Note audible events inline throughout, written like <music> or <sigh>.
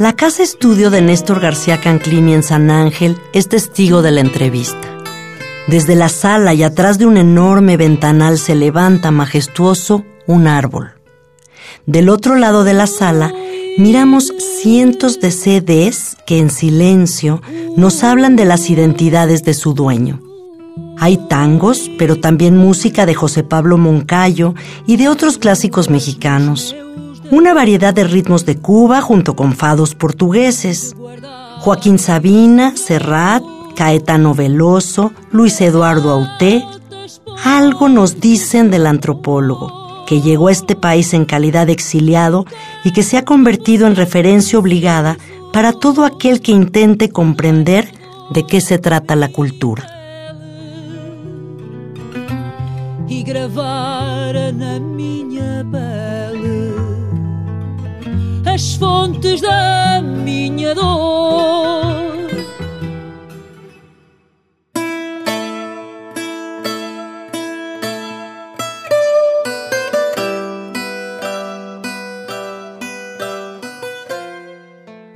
La casa estudio de Néstor García Canclini en San Ángel es testigo de la entrevista. Desde la sala y atrás de un enorme ventanal se levanta majestuoso un árbol. Del otro lado de la sala miramos cientos de CDs que en silencio nos hablan de las identidades de su dueño. Hay tangos, pero también música de José Pablo Moncayo y de otros clásicos mexicanos una variedad de ritmos de Cuba junto con fados portugueses. Joaquín Sabina, Serrat, Caetano Veloso, Luis Eduardo Auté. Algo nos dicen del antropólogo, que llegó a este país en calidad de exiliado y que se ha convertido en referencia obligada para todo aquel que intente comprender de qué se trata la cultura. Y as fontes da minha dor.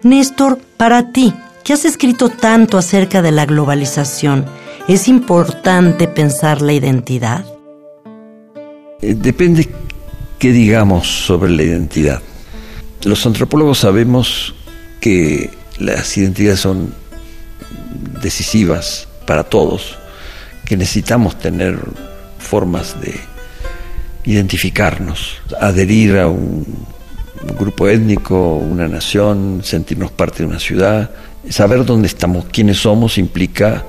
Néstor, para ti, que has escrito tanto acerca de la globalización, ¿es importante pensar la identidad? Eh, depende qué digamos sobre la identidad. Los antropólogos sabemos que las identidades son decisivas para todos, que necesitamos tener formas de identificarnos, adherir a un, grupo étnico, una nación, sentirnos parte de una ciudad, saber dónde estamos, quiénes somos, implica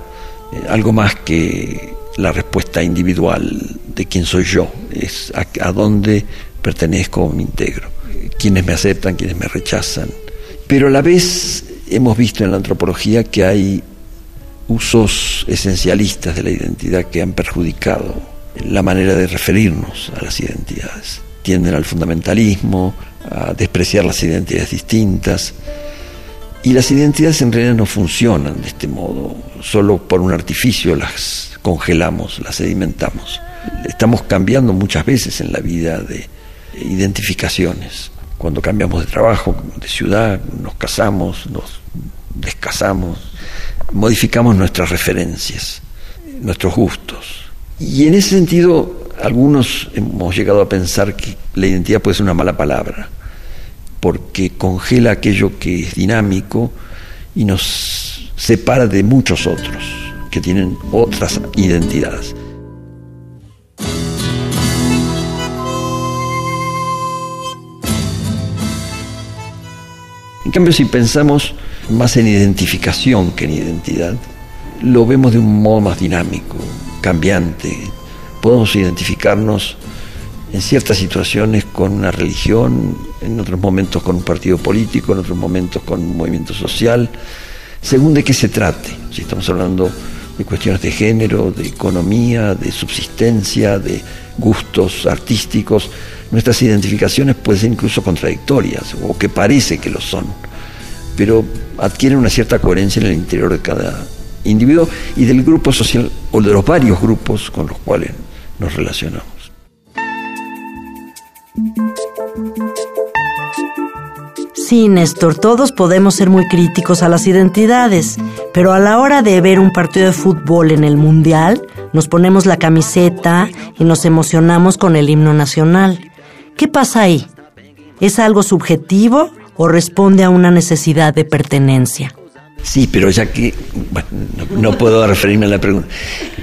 eh, algo más que la respuesta individual de quién soy yo, es a, a dónde pertenezco o me integro quienes me aceptan, quienes me rechazan. Pero a la vez hemos visto en la antropología que hay usos esencialistas de la identidad que han perjudicado la manera de referirnos a las identidades. Tienden al fundamentalismo, a despreciar las identidades distintas. Y las identidades en realidad no funcionan de este modo, solo por un artificio las congelamos, las sedimentamos. Estamos cambiando muchas veces en la vida de identificaciones cuando cambiamos de trabajo, de ciudad, nos casamos, nos descasamos, modificamos nuestras referencias, nuestros gustos. Y en ese sentido, algunos hemos llegado a pensar que la identidad puede ser una mala palabra, porque congela aquello que es dinámico y nos separa de muchos otros que tienen otras identidades. Cambio, si pensamos más en identificación que en identidad, lo vemos de un modo más dinámico, cambiante. Podemos identificarnos en ciertas situaciones con una religión, en otros momentos con un partido político, en otros momentos con un movimiento social, según de qué se trate. Si estamos hablando de cuestiones de género, de economía, de subsistencia, de gustos artísticos, nuestras identificaciones pueden ser incluso contradictorias, o que parece que lo son, pero adquieren una cierta coherencia en el interior de cada individuo y del grupo social, o de los varios grupos con los cuales nos relacionamos. Sí, Néstor, todos podemos ser muy críticos a las identidades, pero a la hora de ver un partido de fútbol en el Mundial, nos ponemos la camiseta y nos emocionamos con el himno nacional. ¿Qué pasa ahí? ¿Es algo subjetivo o responde a una necesidad de pertenencia? Sí, pero ya que no, puedo referirme a la pregunta.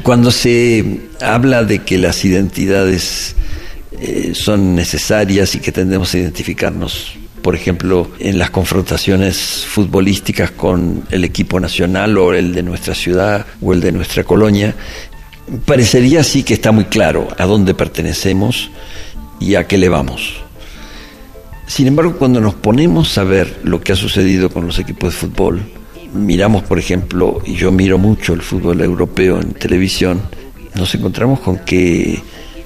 Cuando se habla de que las identidades eh, son necesarias y que tendemos a identificarnos, por ejemplo, en las confrontaciones futbolísticas con el equipo nacional o el de nuestra ciudad o el de nuestra colonia, Parecería así que está muy claro a dónde pertenecemos y a qué le vamos. Sin embargo, cuando nos ponemos a ver lo que ha sucedido con los equipos de fútbol, miramos, por ejemplo, y yo miro mucho el fútbol europeo en televisión, nos encontramos con que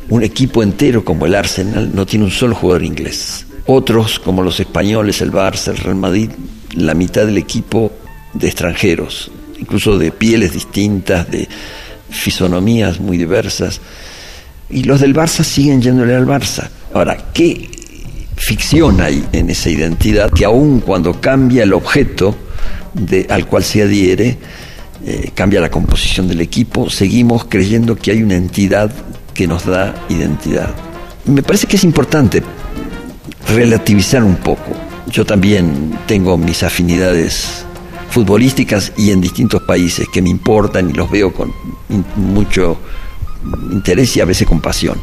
un equipo entero como el Arsenal no tiene un solo jugador inglés. Otros, como los españoles, el Barça, el Real Madrid, la mitad del equipo de extranjeros, incluso de pieles distintas, de fisonomías muy diversas. Y los del Barça siguen yéndole al Barça. Ahora, ¿qué ficción hay en esa identidad que aun cuando cambia el objeto al cual se adhiere, eh, cambia la composición del equipo, seguimos creyendo que hay una entidad que nos da identidad. Me parece que es importante relativizar un poco. Yo también tengo mis afinidades futbolísticas y en distintos países que me importan y los veo con mucho interés y a veces con pasión.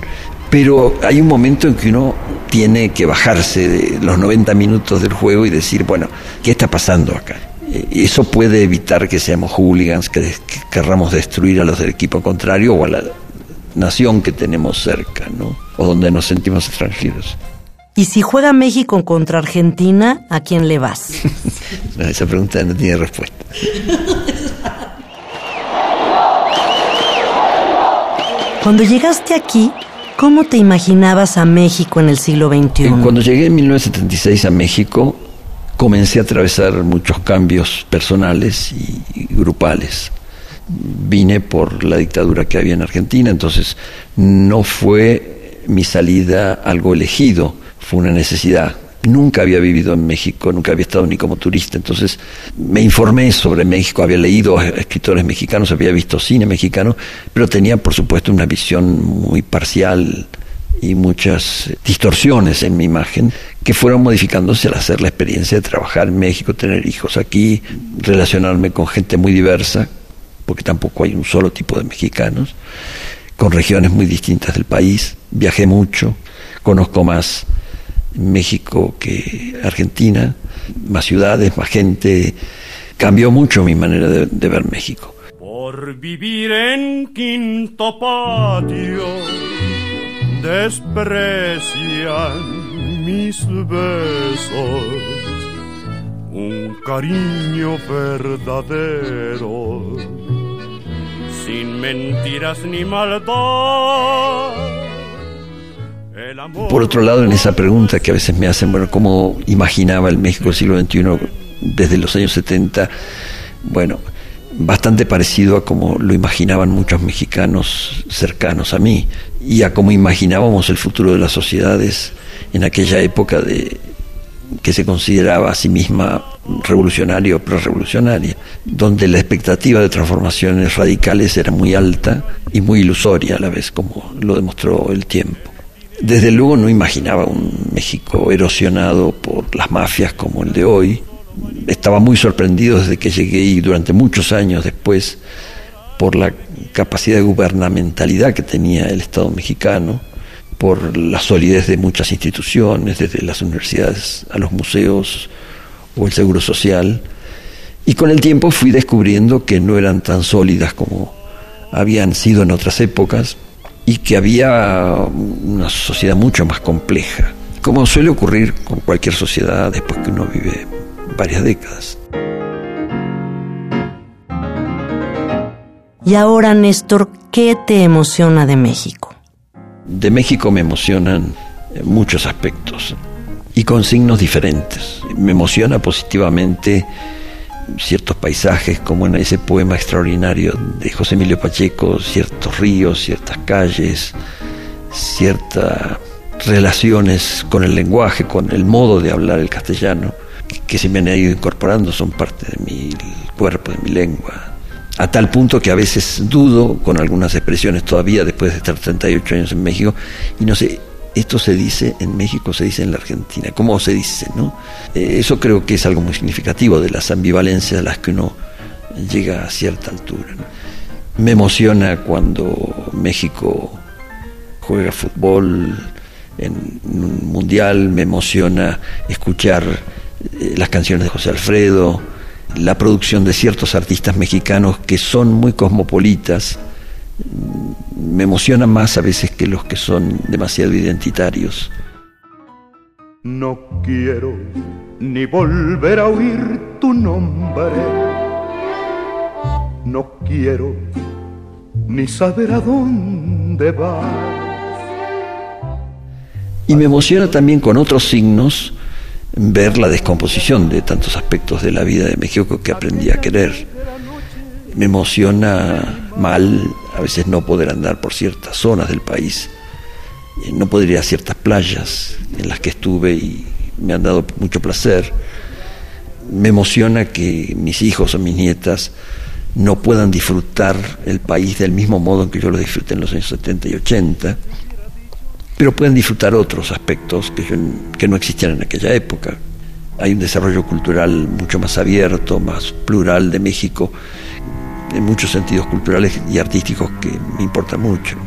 Pero hay un momento en que uno tiene que bajarse de los 90 minutos del juego y decir, bueno, ¿qué está pasando acá? Eh, eso puede evitar que seamos hooligans, que, que querramos destruir a los del equipo contrario o a la nación que tenemos cerca, ¿no? O donde nos sentimos extranjeros. Y si juega México contra Argentina, ¿a quién le vas? <laughs> esa pregunta no tiene respuesta. Cuando llegaste aquí, ¿cómo te imaginabas a México en el siglo XXI? Cuando llegué en 1976 a México, comencé a atravesar muchos cambios personales y grupales vine por la dictadura que había en Argentina, entonces no fue mi salida algo elegido, fue una necesidad. Nunca había vivido en México, nunca había estado ni como turista, entonces me informé sobre México, había leído a escritores mexicanos, había visto cine mexicano, pero tenía por supuesto una visión muy parcial y muchas distorsiones en mi imagen que fueron modificándose al hacer la experiencia de trabajar en México, tener hijos aquí, relacionarme con gente muy diversa, porque tampoco hay un solo tipo de mexicanos, con regiones muy distintas del país. Viajé mucho, conozco más México que Argentina, más ciudades, más gente. Cambió mucho mi manera de, de ver México. Por vivir en quinto patio, desprecian mis besos un cariño verdadero sin mentiras ni maldad. Por otro lado, en esa pregunta que a veces me hacen, bueno, ¿cómo imaginaba el México del siglo XXI desde los años 70? Bueno, bastante parecido a como lo imaginaban muchos mexicanos cercanos a mí y a cómo imaginábamos el futuro de las sociedades en aquella época de que se consideraba a sí misma revolucionaria o pre-revolucionaria, donde la expectativa de transformaciones radicales era muy alta y muy ilusoria a la vez, como lo demostró el tiempo. Desde luego no imaginaba un México erosionado por las mafias como el de hoy. Estaba muy sorprendido desde que llegué y durante muchos años después por la capacidad de gubernamentalidad que tenía el Estado mexicano por la solidez de muchas instituciones, desde las universidades a los museos o el seguro social. Y con el tiempo fui descubriendo que no eran tan sólidas como habían sido en otras épocas y que había una sociedad mucho más compleja, como suele ocurrir con cualquier sociedad después que uno vive varias décadas. Y ahora, Néstor, ¿qué te emociona de México? De México me emocionan muchos aspectos y con signos diferentes. Me emociona positivamente ciertos paisajes, como en ese poema extraordinario de José Emilio Pacheco, ciertos ríos, ciertas calles, ciertas relaciones con el lenguaje, con el modo de hablar el castellano, que se me han ido incorporando, son parte de mi cuerpo, de mi lengua, a tal punto que a veces dudo con algunas expresiones todavía después de estar 38 años en México y no sé, esto se dice en México, se dice en la Argentina, ¿cómo se dice? no? Eh, eso creo que es algo muy significativo de las ambivalencias a las que uno llega a cierta altura. Me emociona cuando México juega fútbol en un mundial, me emociona escuchar eh, las canciones de José Alfredo, la producción de ciertos artistas mexicanos que son muy cosmopolitas me emociona más a veces que los que son demasiado identitarios. No quiero ni volver a oír tu nombre. No quiero ni saber a dónde vas. Y me emociona también con otros signos ver la descomposición de tantos aspectos de la vida de México que aprendí a querer. Me emociona mal a veces no poder andar por ciertas zonas del país, eh, no poder ir a ciertas playas en las que estuve y me han dado mucho placer. Me emociona que mis hijos o mis nietas no puedan disfrutar el país del mismo modo en que yo lo disfruté en los años 70 y 80, pero pueden disfrutar otros aspectos que, que no existían en aquella época. Hay un desarrollo cultural mucho más abierto, más plural de México, en muchos sentidos culturales y artísticos que me importan mucho.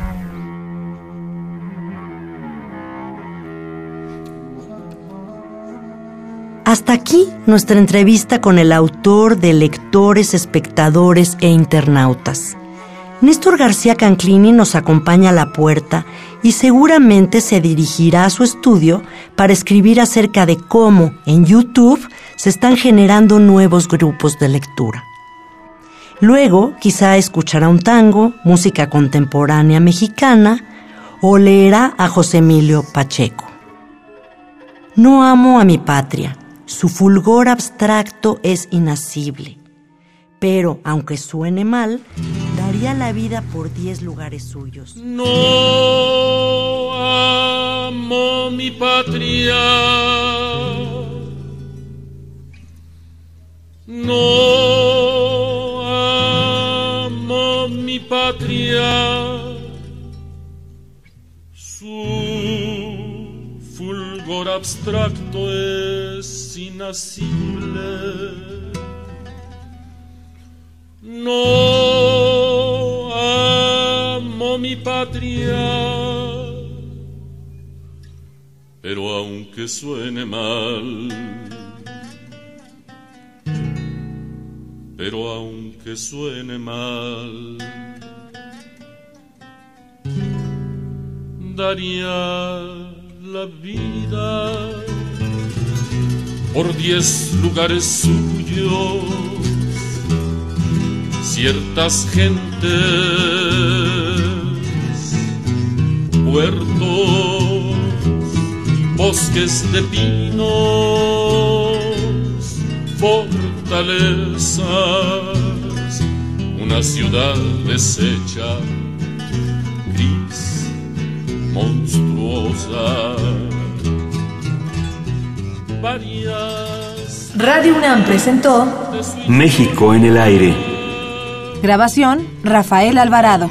Hasta aquí nuestra entrevista con el autor de Lectores, Espectadores e Internautas. Néstor García Canclini nos acompaña a la puerta y seguramente se dirigirá a su estudio para escribir acerca de cómo en YouTube se están generando nuevos grupos de lectura. Luego quizá escuchará un tango, música contemporánea mexicana o leerá a José Emilio Pacheco. No amo a mi patria, su fulgor abstracto es inasible, pero aunque suene mal, daría la vida por diez lugares suyos. No amo mi patria. No patria su fulgor abstracto es inasible. No amo mi patria, pero aunque suene mal, pero aunque suene mal, daría la vida por diez lugares suyos, ciertas gentes, puertos, bosques de pinos, fortalezas, una ciudad deshecha monstruosa. Radio UNAM presentó México en el aire. Grabación Rafael Alvarado.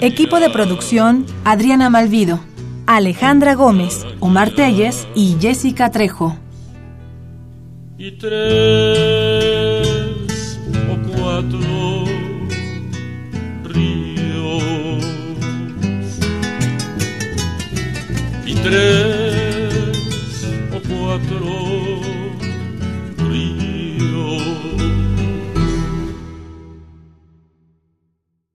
Equipo de producción Adriana Malvido, Alejandra Gómez, Omar Telles y Jessica Trejo. Y tres o cuatro ríos. Y tres